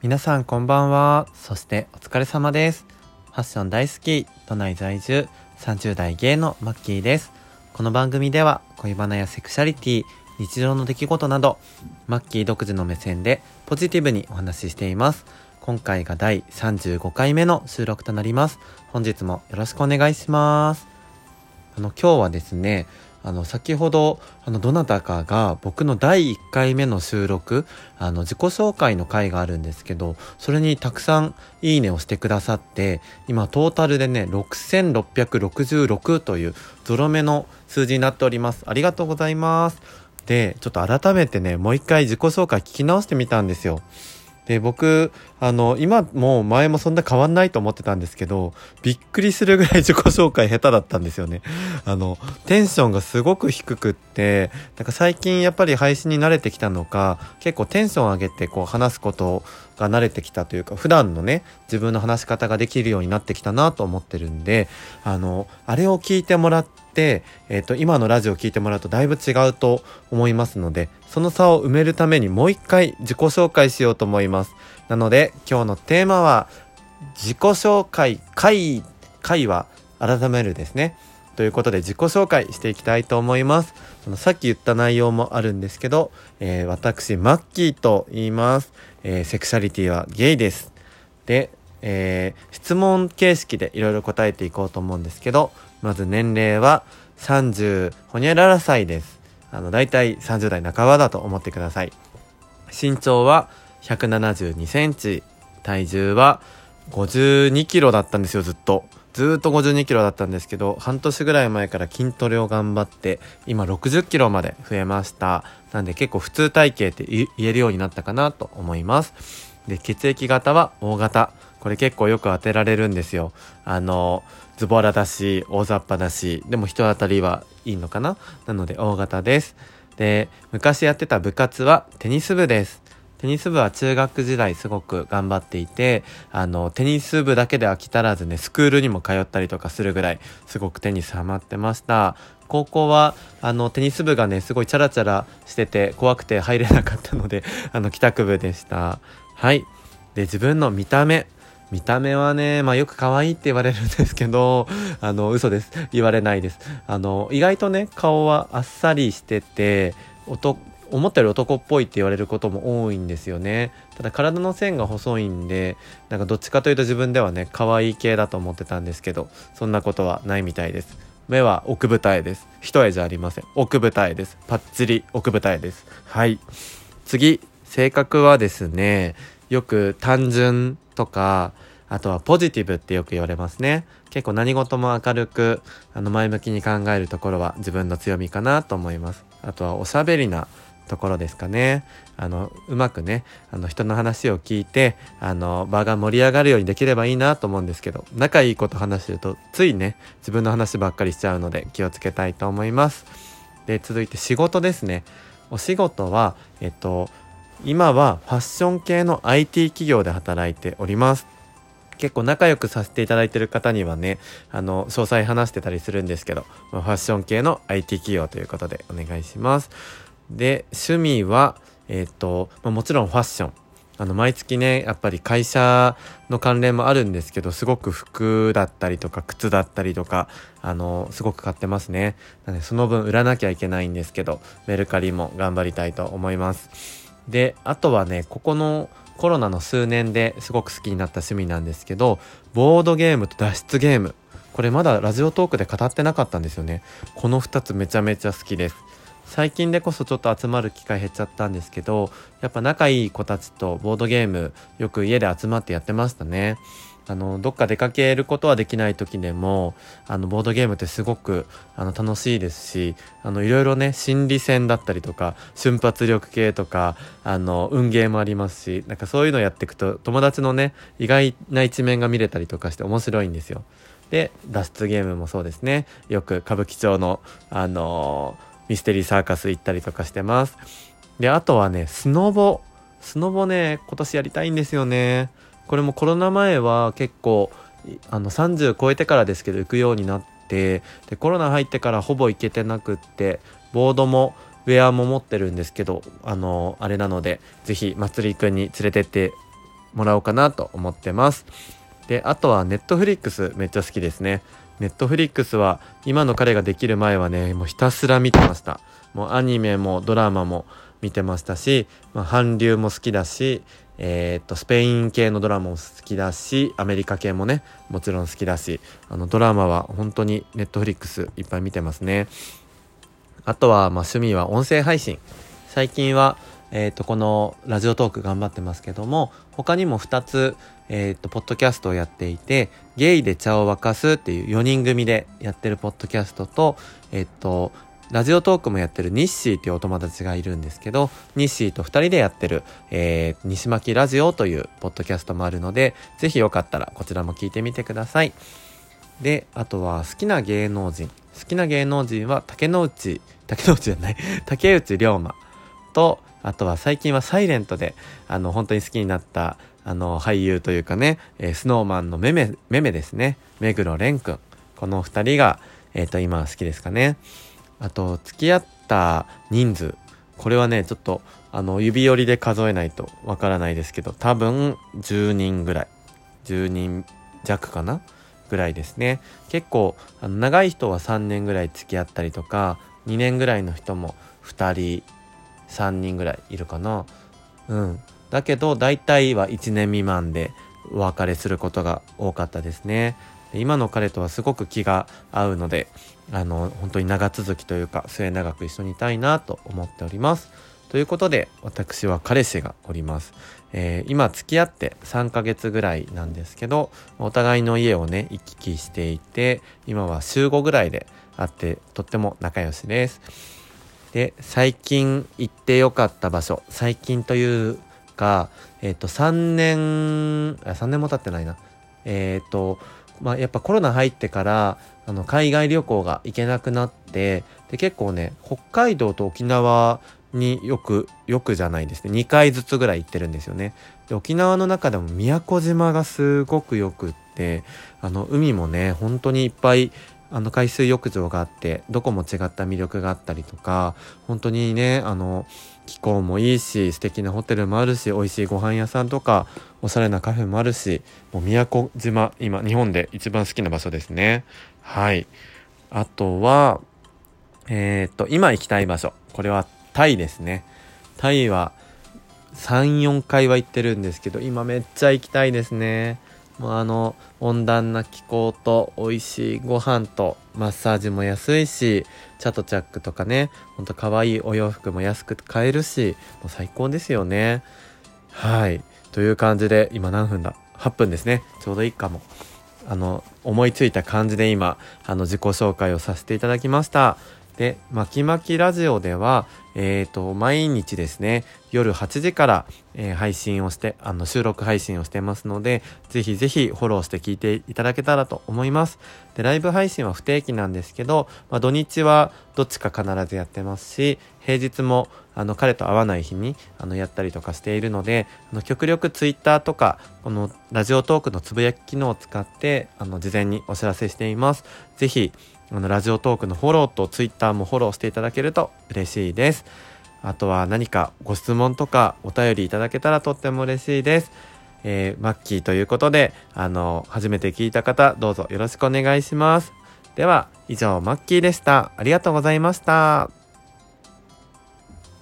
皆さんこんばんは。そしてお疲れ様です。ファッション大好き都内在住30代芸のマッキーです。この番組では恋バナやセクシャリティ日常の出来事などマッキー独自の目線でポジティブにお話ししています。今回が第35回目の収録となります。本日もよろしくお願いします。あの今日はですねあの先ほどあのどなたかが僕の第1回目の収録あの自己紹介の回があるんですけどそれにたくさんいいねをしてくださって今トータルでね6666というゾロ目の数字になっております。ありがとうございます。でちょっと改めてねもう一回自己紹介聞き直してみたんですよ。で僕あの今も前もそんな変わんないと思ってたんですけどびっくりするぐらい自己紹介下手だったんですよね。あのテンションがすごく低くってなんか最近やっぱり配信に慣れてきたのか結構テンション上げてこう話すことが慣れてきたというか普段のね自分の話し方ができるようになってきたなと思ってるんであのあれを聞いてもらって、えー、と今のラジオを聞いてもらうとだいぶ違うと思いますのでその差を埋めるためにもう一回自己紹介しようと思います。なので今日のテーマは自己紹介回回は改めるですね。ということで自己紹介していきたいと思いますそのさっき言った内容もあるんですけど、えー、私マッキーと言います、えー、セクシャリティはゲイですで、えー、質問形式でいろいろ答えていこうと思うんですけどまず年齢は30ほにゃらら歳です。あの、だいたい30代半ばだと思ってください。身長は172センチ。体重は52キロだったんですよ、ずっと。ずっと52キロだったんですけど、半年ぐらい前から筋トレを頑張って、今60キロまで増えました。なんで結構普通体型って言えるようになったかなと思います。で、血液型は O 型。これ結構よく当てられるんですよ。あの、ズボラだし、大雑把だし、でも人当たりはいいのかななので大型です。で、昔やってた部活はテニス部です。テニス部は中学時代すごく頑張っていて、あの、テニス部だけで飽き足らずね、スクールにも通ったりとかするぐらい、すごくテニスハマってました。高校は、あの、テニス部がね、すごいチャラチャラしてて、怖くて入れなかったので、あの、帰宅部でした。はい。で、自分の見た目。見た目はね、まあよく可愛いって言われるんですけど、あの、嘘です。言われないです。あの、意外とね、顔はあっさりしてて、男思ったより男っぽいって言われることも多いんですよね。ただ体の線が細いんで、なんかどっちかというと自分ではね、可愛い系だと思ってたんですけど、そんなことはないみたいです。目は奥二重です。一重じゃありません。奥二重です。パッチリ奥二重です。はい。次、性格はですね、よく単純とか、あとはポジティブってよく言われますね。結構何事も明るく、あの前向きに考えるところは自分の強みかなと思います。あとはおしゃべりなところですかね。あの、うまくね、あの人の話を聞いて、あの、場が盛り上がるようにできればいいなと思うんですけど、仲いいこと話してると、ついね、自分の話ばっかりしちゃうので気をつけたいと思います。で、続いて仕事ですね。お仕事は、えっと、今はファッション系の IT 企業で働いております。結構仲良くさせていただいてる方にはね、あの、詳細話してたりするんですけど、ファッション系の IT 企業ということでお願いします。で、趣味は、えっ、ー、と、まあ、もちろんファッション。あの、毎月ね、やっぱり会社の関連もあるんですけど、すごく服だったりとか、靴だったりとか、あの、すごく買ってますね。なので、その分売らなきゃいけないんですけど、メルカリも頑張りたいと思います。であとはねここのコロナの数年ですごく好きになった趣味なんですけどボードゲームと脱出ゲームこれまだラジオトークで語ってなかったんですよねこの2つめちゃめちゃ好きです最近でこそちょっと集まる機会減っちゃったんですけどやっぱ仲いい子たちとボードゲームよく家で集まってやってましたねあのどっか出かけることはできない時でもあのボードゲームってすごくあの楽しいですしあのいろいろね心理戦だったりとか瞬発力系とかあの運ゲーもありますしなんかそういうのやっていくと友達のね意外な一面が見れたりとかして面白いんですよ。で脱出ゲームもそうですねよく歌舞伎町のあのミステリーサーカス行ったりとかしてます。であとはねスノボスノボね今年やりたいんですよね。これもコロナ前は結構あの30超えてからですけど行くようになってでコロナ入ってからほぼ行けてなくってボードもウェアも持ってるんですけど、あの、あれなので、ぜひ、まつりくんに連れてってもらおうかなと思ってます。で、あとは、ネットフリックスめっちゃ好きですね。ネットフリックスは、今の彼ができる前はね、もうひたすら見てました。もうアニメもドラマも見てましたし、まあ、韓流も好きだし、えー、っと、スペイン系のドラマも好きだし、アメリカ系もね、もちろん好きだし、あの、ドラマは本当にネットフリックスいっぱい見てますね。あとは、まあ、趣味は音声配信。最近は、えっ、と、このラジオトーク頑張ってますけども、他にも2つ、えっ、と、ポッドキャストをやっていて、ゲイで茶を沸かすっていう4人組でやってるポッドキャストと、えっ、と、ラジオトークもやってるニッシーっていうお友達がいるんですけど、ニッシーと二人でやってる、えー、西巻ラジオというポッドキャストもあるので、ぜひよかったらこちらも聞いてみてください。で、あとは好きな芸能人。好きな芸能人は竹之内、竹之内じゃない、竹内涼真と、あとは最近はサイレントで、あの、本当に好きになった、あの、俳優というかね、えー、スノーマンのめめ、めめですね。目黒蓮くん。この二人が、えっ、ー、と、今好きですかね。あと、付き合った人数。これはね、ちょっと、あの、指折りで数えないとわからないですけど、多分、10人ぐらい。10人弱かな？ぐらいですね。結構、あの長い人は3年ぐらい付き合ったりとか、2年ぐらいの人も2人、3人ぐらいいるかな。うん。だけど、大体は1年未満でお別れすることが多かったですね。今の彼とはすごく気が合うので、あの、本当に長続きというか、末永く一緒にいたいなと思っております。ということで、私は彼氏がおります。えー、今付き合って3ヶ月ぐらいなんですけど、お互いの家をね、行き来していて、今は週5ぐらいで会って、とっても仲良しです。で、最近行ってよかった場所、最近というか、えっ、ー、と、3年、3年も経ってないな。えっ、ー、と、まあ、やっぱコロナ入ってからあの海外旅行が行けなくなってで結構ね北海道と沖縄によくよくじゃないですね。2回ずつぐらい行ってるんですよね。で沖縄の中でも宮古島がすごくよくってあの海もね本当にいっぱいあの海水浴場があってどこも違った魅力があったりとか本当にねあの気候もいいし素敵なホテルもあるし美味しいご飯屋さんとかおしゃれなカフェもあるしもう宮古島今日本で一番好きな場所ですね。はい。あとはえー、っと今行きたい場所。これはタイですね。タイは34回は行ってるんですけど今めっちゃ行きたいですね。もうあの温暖な気候と美味しいご飯とマッサージも安いしチャトチャックとかねほんと可愛いお洋服も安く買えるしもう最高ですよね。はい。という感じで今何分だ？8分ですね。ちょうどいいかも。あの思いついた感じで今あの自己紹介をさせていただきました。で、まきまきラジオでは、えっ、ー、と、毎日ですね、夜8時から、えー、配信をして、あの、収録配信をしてますので、ぜひぜひフォローして聞いていただけたらと思います。で、ライブ配信は不定期なんですけど、まあ、土日はどっちか必ずやってますし、平日も、あの、彼と会わない日に、あの、やったりとかしているので、あの、極力ツイッターとか、この、ラジオトークのつぶやき機能を使って、あの、事前にお知らせしています。ぜひ、あの、ラジオトークのフォローとツイッターもフォローしていただけると嬉しいです。あとは何かご質問とかお便りいただけたらとっても嬉しいです。えー、マッキーということで、あの、初めて聞いた方、どうぞよろしくお願いします。では、以上、マッキーでした。ありがとうございました。